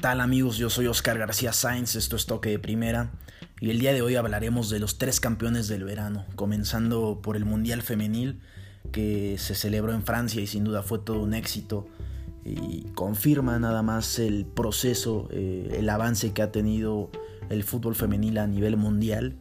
¿Qué tal amigos? Yo soy Oscar García Sáenz, esto es Toque de Primera y el día de hoy hablaremos de los tres campeones del verano, comenzando por el Mundial Femenil que se celebró en Francia y sin duda fue todo un éxito y confirma nada más el proceso, eh, el avance que ha tenido el fútbol femenil a nivel mundial,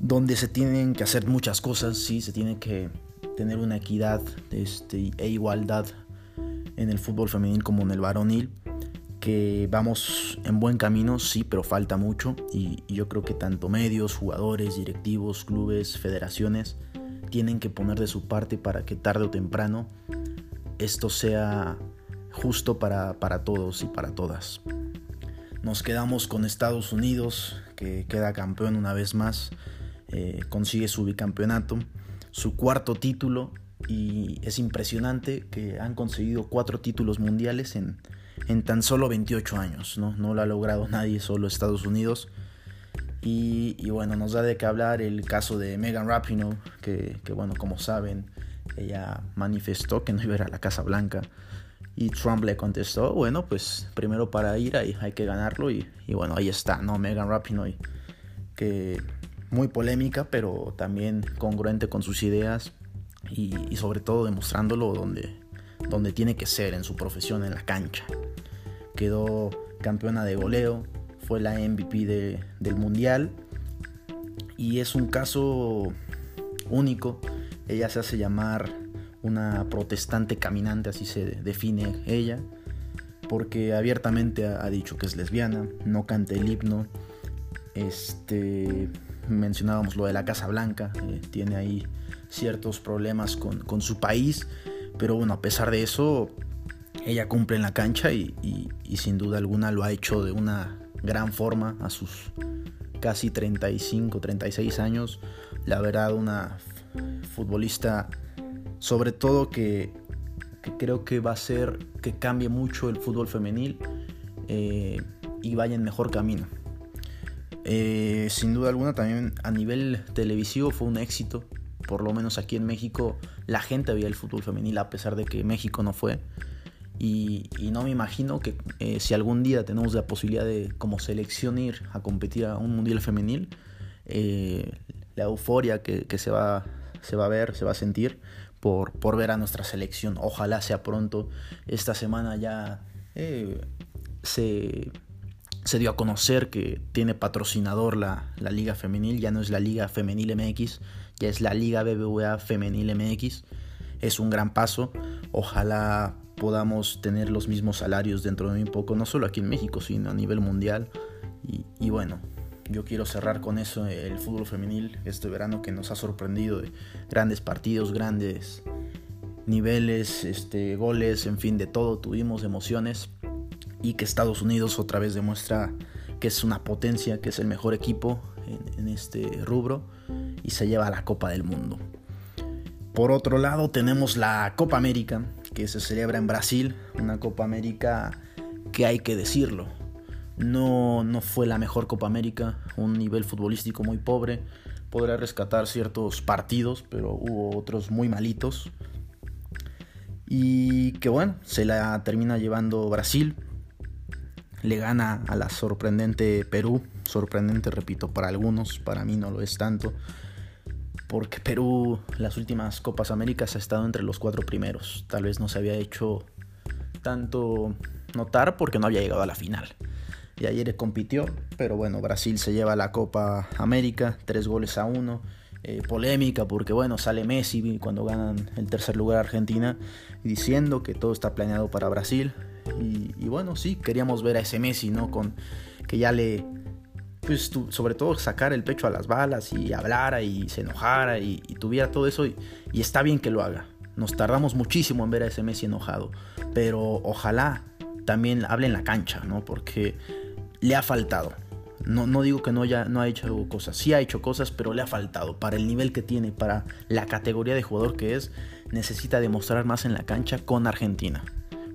donde se tienen que hacer muchas cosas, sí, se tiene que tener una equidad este, e igualdad en el fútbol femenil como en el varonil que vamos en buen camino, sí, pero falta mucho y, yo creo que tanto medios, jugadores, directivos, clubes, federaciones tienen que poner de su parte para que tarde o temprano esto sea justo para, todos y para todas. Nos quedamos con Estados Unidos, que queda campeón una vez más, eh, consigue su bicampeonato, su cuarto título y es impresionante que han conseguido cuatro títulos mundiales en, en tan solo 28 años. No, no lo ha logrado nadie, solo Estados Unidos. Y, bueno, nos da de qué hablar el caso de Megan Rapinoe, que, bueno, como saben, ella manifestó que no iba a la Casa Blanca. Y Trump le contestó, bueno, pues primero para ir ahí hay que ganarlo. Y, bueno, ahí está, ¿no? Megan Rapinoe, que muy polémica, pero también congruente con sus ideas y, y sobre todo demostrándolo donde, donde tiene que ser en su profesión, en la cancha quedó campeona de goleo, fue la MVP del mundial y es un caso único. Ella se hace llamar una protestante caminante, así se define ella, porque abiertamente ha, dicho que es lesbiana, no canta el himno. Este, mencionábamos lo de la Casa Blanca, eh, tiene ahí ciertos problemas con, con su país, pero bueno, a pesar de eso, ella cumple en la cancha y, sin duda alguna lo ha hecho de una gran forma a sus casi 35, 36 años. La verdad, una futbolista sobre todo que, creo que va a ser que cambie mucho el fútbol femenil eh, y vaya en mejor camino. Eh, sin duda alguna también a nivel televisivo fue un éxito. Por lo menos aquí en México la gente veía el fútbol femenil a pesar de que México no fue. Y, no me imagino que eh, si algún día tenemos la posibilidad de como selección ir a competir a un mundial femenil, eh, la euforia que, se, va, se va a ver, se va a sentir por, por ver a nuestra selección. Ojalá sea pronto. Esta semana ya eh, se, se, dio a conocer que tiene patrocinador la, la Liga Femenil, ya no es la Liga Femenil MX, ya es la Liga BBVA Femenil MX. Es un gran paso. Ojalá podamos tener los mismos salarios dentro de un poco, no solo aquí en México, sino a nivel mundial. Y, bueno, yo quiero cerrar con eso el fútbol femenil este verano que nos ha sorprendido de grandes partidos, grandes niveles, este, goles, en fin, de todo. Tuvimos emociones y que Estados Unidos otra vez demuestra que es una potencia, que es el mejor equipo en, en este rubro y se lleva a la Copa del Mundo. Por otro lado tenemos la Copa América, que se celebra en Brasil, una Copa América que hay que decirlo. No, no fue la mejor Copa América, un nivel futbolístico muy pobre. Podrá rescatar ciertos partidos, pero hubo otros muy malitos. Y que bueno, se la termina llevando Brasil. Le gana a la sorprendente Perú. Sorprendente, repito, para algunos, para mí no lo es tanto porque Perú las últimas Copas Américas ha estado entre los cuatro primeros. Tal vez no se había hecho tanto notar porque no había llegado a la final. Y ayer compitió, pero bueno, Brasil se lleva la Copa América, tres goles a uno. Eh, polémica porque bueno, sale Messi cuando ganan el tercer lugar Argentina diciendo que todo está planeado para Brasil. Y, y bueno, sí, queríamos ver a ese Messi, ¿no? Con que ya le pues sobre todo sacar el pecho a las balas y hablara y se enojara y, tuviera todo eso y, está bien que lo haga. Nos tardamos muchísimo en ver a ese Messi enojado, pero ojalá también hable en la cancha, ¿no? Porque le ha faltado. No, no digo que no, ya, no ha hecho cosas, sí ha hecho cosas, pero le ha faltado. Para el nivel que tiene, para la categoría de jugador que es, necesita demostrar más en la cancha con Argentina.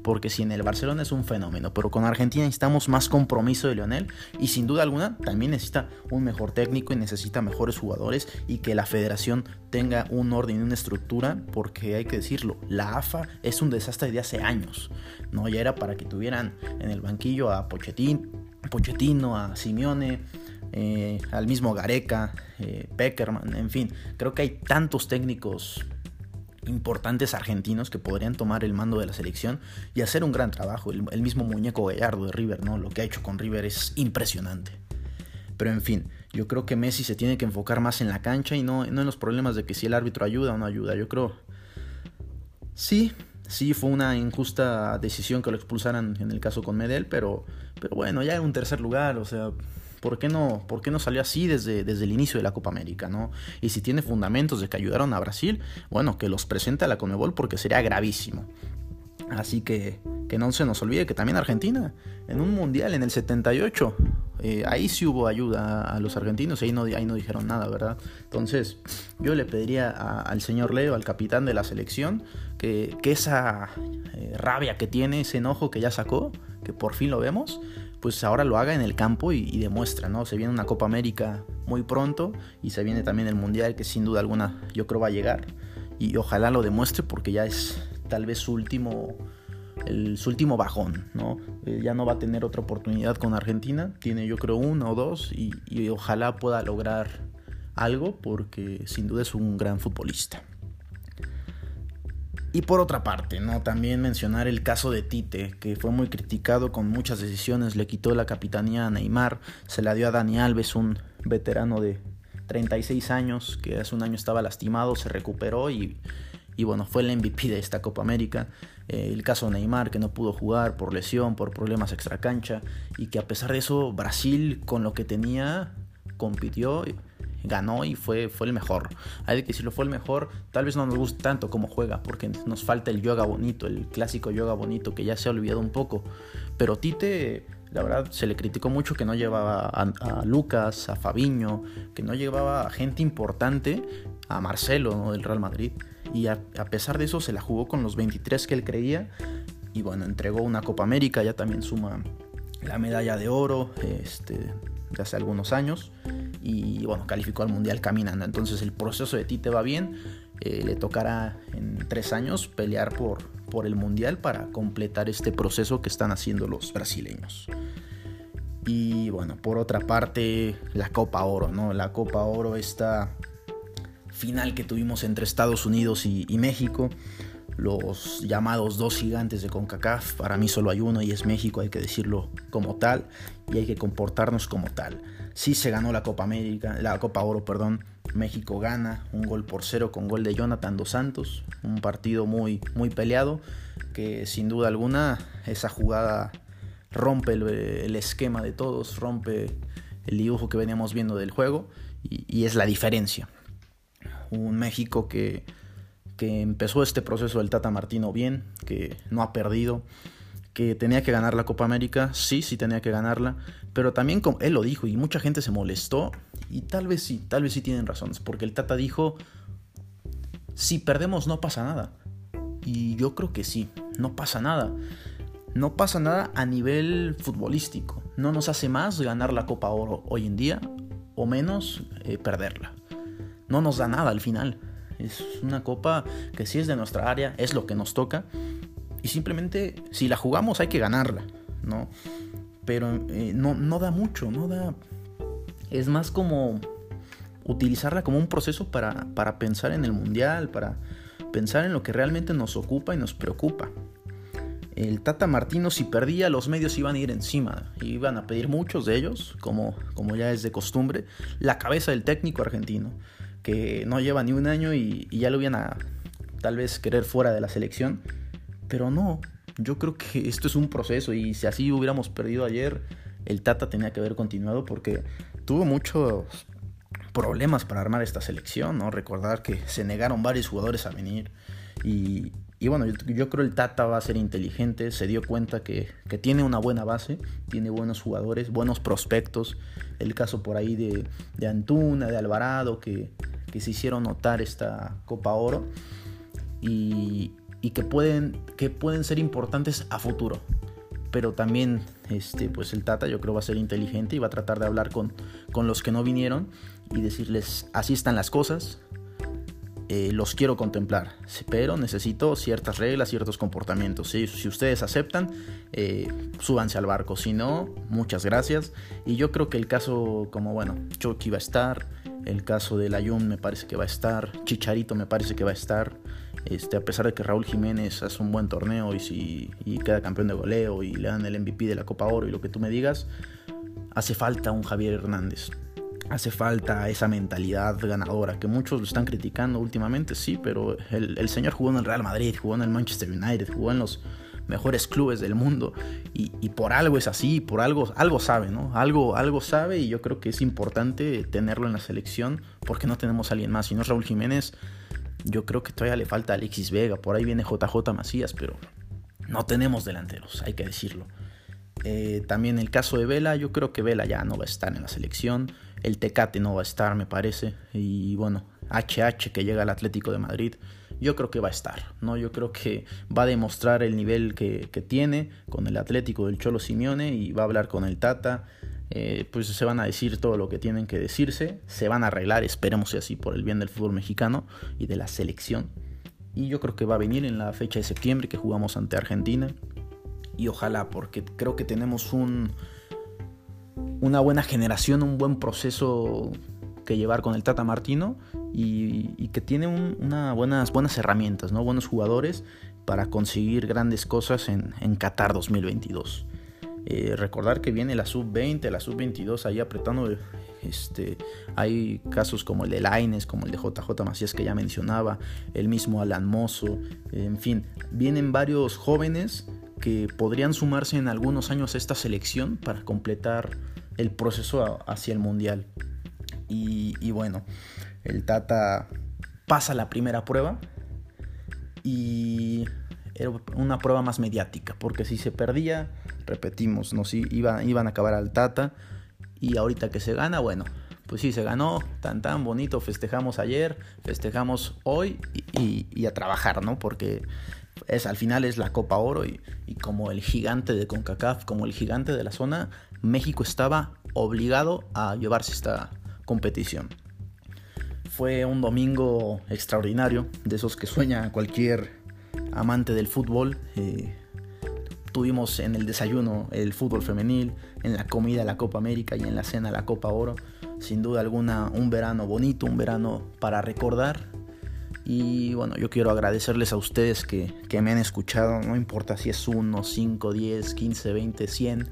Porque si en el Barcelona es un fenómeno, pero con Argentina necesitamos más compromiso de Lionel y sin duda alguna también necesita un mejor técnico y necesita mejores jugadores y que la federación tenga un orden y una estructura, porque hay que decirlo, la AFA es un desastre de hace años, ¿no? Ya era para que tuvieran en el banquillo a Pochettino, a Simeone, eh, al mismo Gareca, eh, Peckerman, en fin, creo que hay tantos técnicos importantes argentinos que podrían tomar el mando de la selección y hacer un gran trabajo. El, mismo muñeco Gallardo de River, ¿no? Lo que ha hecho con River es impresionante. Pero en fin, yo creo que Messi se tiene que enfocar más en la cancha y no, no en los problemas de que si el árbitro ayuda o no ayuda. Yo creo. Sí, sí fue una injusta decisión que lo expulsaran en el caso con Medel, pero, pero bueno, ya en un tercer lugar, o sea, ¿Por qué no, por qué no salió así desde, desde el inicio de la Copa América? ¿no? Y si tiene fundamentos de que ayudaron a Brasil, bueno, que los presente a la Conmebol porque sería gravísimo. Así que que no se nos olvide que también Argentina, en un mundial en el 78, eh, ahí sí hubo ayuda a los argentinos, ahí no, ahí no dijeron nada, ¿verdad? Entonces, yo le pediría al señor Leo, al capitán de la selección, que, esa eh, rabia que tiene, ese enojo que ya sacó, que por fin lo vemos, pues ahora lo haga en el campo y, demuestra, ¿no? Se viene una Copa América muy pronto y se viene también el Mundial que sin duda alguna yo creo va a llegar y ojalá lo demuestre porque ya es tal vez su último, el, su último bajón, ¿no? Eh, ya no va a tener otra oportunidad con Argentina, tiene yo creo uno o dos y ojalá pueda lograr algo porque sin duda es un gran futbolista. Y por otra parte, ¿no? También mencionar el caso de Tite, que fue muy criticado con muchas decisiones, le quitó la capitanía a Neymar, se la dio a Dani Alves, un veterano de 36 años, que hace un año estaba lastimado, se recuperó y, y bueno, fue el MVP de esta Copa América. Eh, el caso de Neymar, que no pudo jugar por lesión, por problemas extracancha, y que a pesar de eso, Brasil, con lo que tenía, compitió ganó y fue, fue el mejor. Hay que lo fue el mejor. Tal vez no nos guste tanto como juega, porque nos falta el yoga bonito, el clásico yoga bonito que ya se ha olvidado un poco. Pero Tite, la verdad, se le criticó mucho que no llevaba a, Lucas, a Fabiño, que no llevaba a gente importante, a Marcelo del Real Madrid. Y a, a pesar de eso, se la jugó con los 23 que él creía. Y bueno, entregó una Copa América, ya también suma la medalla de oro este, de hace algunos años y bueno, calificó al Mundial caminando. Entonces el proceso de Tite va bien, eh, le tocará en tres años pelear por, por el Mundial para completar este proceso que están haciendo los brasileños. Y bueno, por otra parte, la Copa Oro, ¿no? La Copa Oro, esta final que tuvimos entre Estados Unidos y, y México los llamados dos gigantes de CONCACAF. Para mí solo hay uno y es México, hay que decirlo como tal y hay que comportarnos como tal. Sí se ganó la Copa América, la Copa Oro, perdón. México gana un gol por cero con gol de Jonathan dos Santos, un partido muy muy peleado que sin duda alguna esa jugada rompe el, esquema de todos, rompe el dibujo que veníamos viendo del juego y es la diferencia. Un México que que empezó este proceso del Tata Martino bien, que no ha perdido, que tenía que ganar la Copa América, sí, sí tenía que ganarla, pero también como él lo dijo y mucha gente se molestó y tal vez sí, tal vez sí tienen razones, porque el Tata dijo, si perdemos no pasa nada. Y yo creo que sí, no pasa nada. No pasa nada a nivel futbolístico. No nos hace más ganar la Copa Oro hoy en día o menos eh, perderla. No nos da nada al final. Es una copa que sí es de nuestra área, es lo que nos toca. Y simplemente, si la jugamos, hay que ganarla, ¿no? Pero eh, no, no da mucho, no da. Es más como utilizarla como un proceso para, para pensar en el mundial, para pensar en lo que realmente nos ocupa y nos preocupa. El Tata Martino si perdía los medios iban a ir encima, iban a pedir muchos de ellos, como, como ya es de costumbre, la cabeza del técnico argentino que no lleva ni un año y, ya lo iban a tal vez querer fuera de la selección. Pero no, yo creo que esto es un proceso y si así hubiéramos perdido ayer, el Tata tenía que haber continuado porque tuvo muchos problemas para armar esta selección, ¿no? Recordar que se negaron varios jugadores a venir y, y bueno, yo, creo el Tata va a ser inteligente, se dio cuenta que, tiene una buena base, tiene buenos jugadores, buenos prospectos. El caso por ahí de, de Antuna, de Alvarado, que, se hicieron notar esta Copa Oro. Y, y que pueden, que pueden ser importantes a futuro. Pero también este, pues el Tata yo creo va a ser inteligente y va a tratar de hablar con, con los que no vinieron y decirles así están las cosas, eh, los quiero contemplar, pero necesito ciertas reglas, ciertos comportamientos. Si, ustedes aceptan, eh, súbanse al barco. Si no, muchas gracias. Y yo creo que el caso, como bueno, Chucky va a estar, el caso de Layun me parece que va a estar, Chicharito me parece que va a estar. Este, a pesar de que Raúl Jiménez hace un buen torneo y, si, y queda campeón de goleo y le dan el MVP de la Copa Oro y lo que tú me digas, hace falta un Javier Hernández hace falta esa mentalidad ganadora que muchos lo están criticando últimamente, sí, pero el, señor jugó en el Real Madrid, jugó en el Manchester United, jugó en los mejores clubes del mundo y, por algo es así, por algo, algo sabe, ¿no? Algo, algo sabe y yo creo que es importante tenerlo en la selección porque no tenemos a alguien más. Si no es Raúl Jiménez, yo creo que todavía le falta Alexis Vega, por ahí viene JJ Macías, pero no tenemos delanteros, hay que decirlo. Eh, también el caso de Vela, yo creo que Vela ya no va a estar en la selección. El Tecate no va a estar, me parece. Y bueno, HH que llega al Atlético de Madrid, yo creo que va a estar. ¿no? Yo creo que va a demostrar el nivel que, tiene con el Atlético del Cholo Simeone y va a hablar con el Tata. Eh, pues se van a decir todo lo que tienen que decirse, se van a arreglar, esperemos así por el bien del fútbol mexicano y de la selección. Y yo creo que va a venir en la fecha de septiembre que jugamos ante Argentina y ojalá, porque creo que tenemos un, una buena generación, un buen proceso que llevar con el Tata Martino y, que tiene una buenas, herramientas, ¿no? buenos jugadores para conseguir grandes cosas en, en Qatar 2022. Eh, recordar que viene la sub-20, la sub-22 ahí apretando. Este, hay casos como el de Laines, como el de JJ Macías que ya mencionaba, el mismo Alan Mozo, en fin, vienen varios jóvenes que podrían sumarse en algunos años a esta selección para completar el proceso hacia el mundial. Y, bueno, el Tata pasa la primera prueba y era una prueba más mediática, porque si se perdía, repetimos, ¿no? si iban a acabar al Tata y ahorita que se gana, bueno, pues sí, se ganó, tan tan bonito, festejamos ayer, festejamos hoy y, y a trabajar, ¿no? Porque es, al final es la Copa Oro y, como el gigante de CONCACAF, como el gigante de la zona, México estaba obligado a llevarse esta competición. Fue un domingo extraordinario, de esos que sueña cualquier amante del fútbol. Eh, tuvimos en el desayuno el fútbol femenil, en la comida la Copa América y en la cena la Copa Oro. Sin duda alguna un verano bonito, un verano para recordar y bueno, yo quiero agradecerles a ustedes que, me han escuchado, no importa si es 1, 5, 10, 15, 20, 100,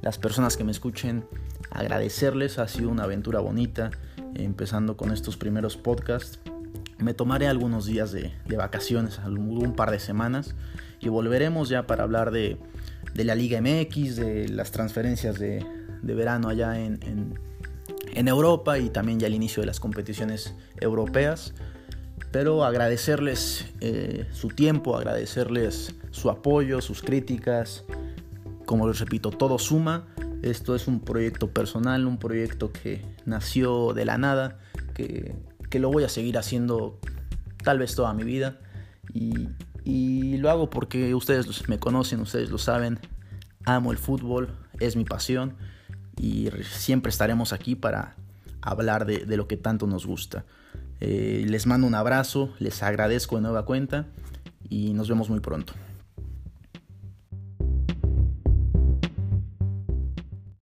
las personas que me escuchen, agradecerles, ha sido una aventura bonita, empezando con estos primeros podcasts. Me tomaré algunos días de, vacaciones, un par de semanas, y volveremos ya para hablar de, la Liga MX, de las transferencias de, verano allá en, en Europa y también ya el inicio de las competiciones europeas pero agradecerles eh, su tiempo, agradecerles su apoyo, sus críticas. Como les repito, todo suma. Esto es un proyecto personal, un proyecto que nació de la nada, que, lo voy a seguir haciendo tal vez toda mi vida. Y, y lo hago porque ustedes me conocen, ustedes lo saben. Amo el fútbol, es mi pasión y siempre estaremos aquí para hablar de lo que tanto nos gusta. Eh, les mando un abrazo, les agradezco de nueva cuenta y nos vemos muy pronto.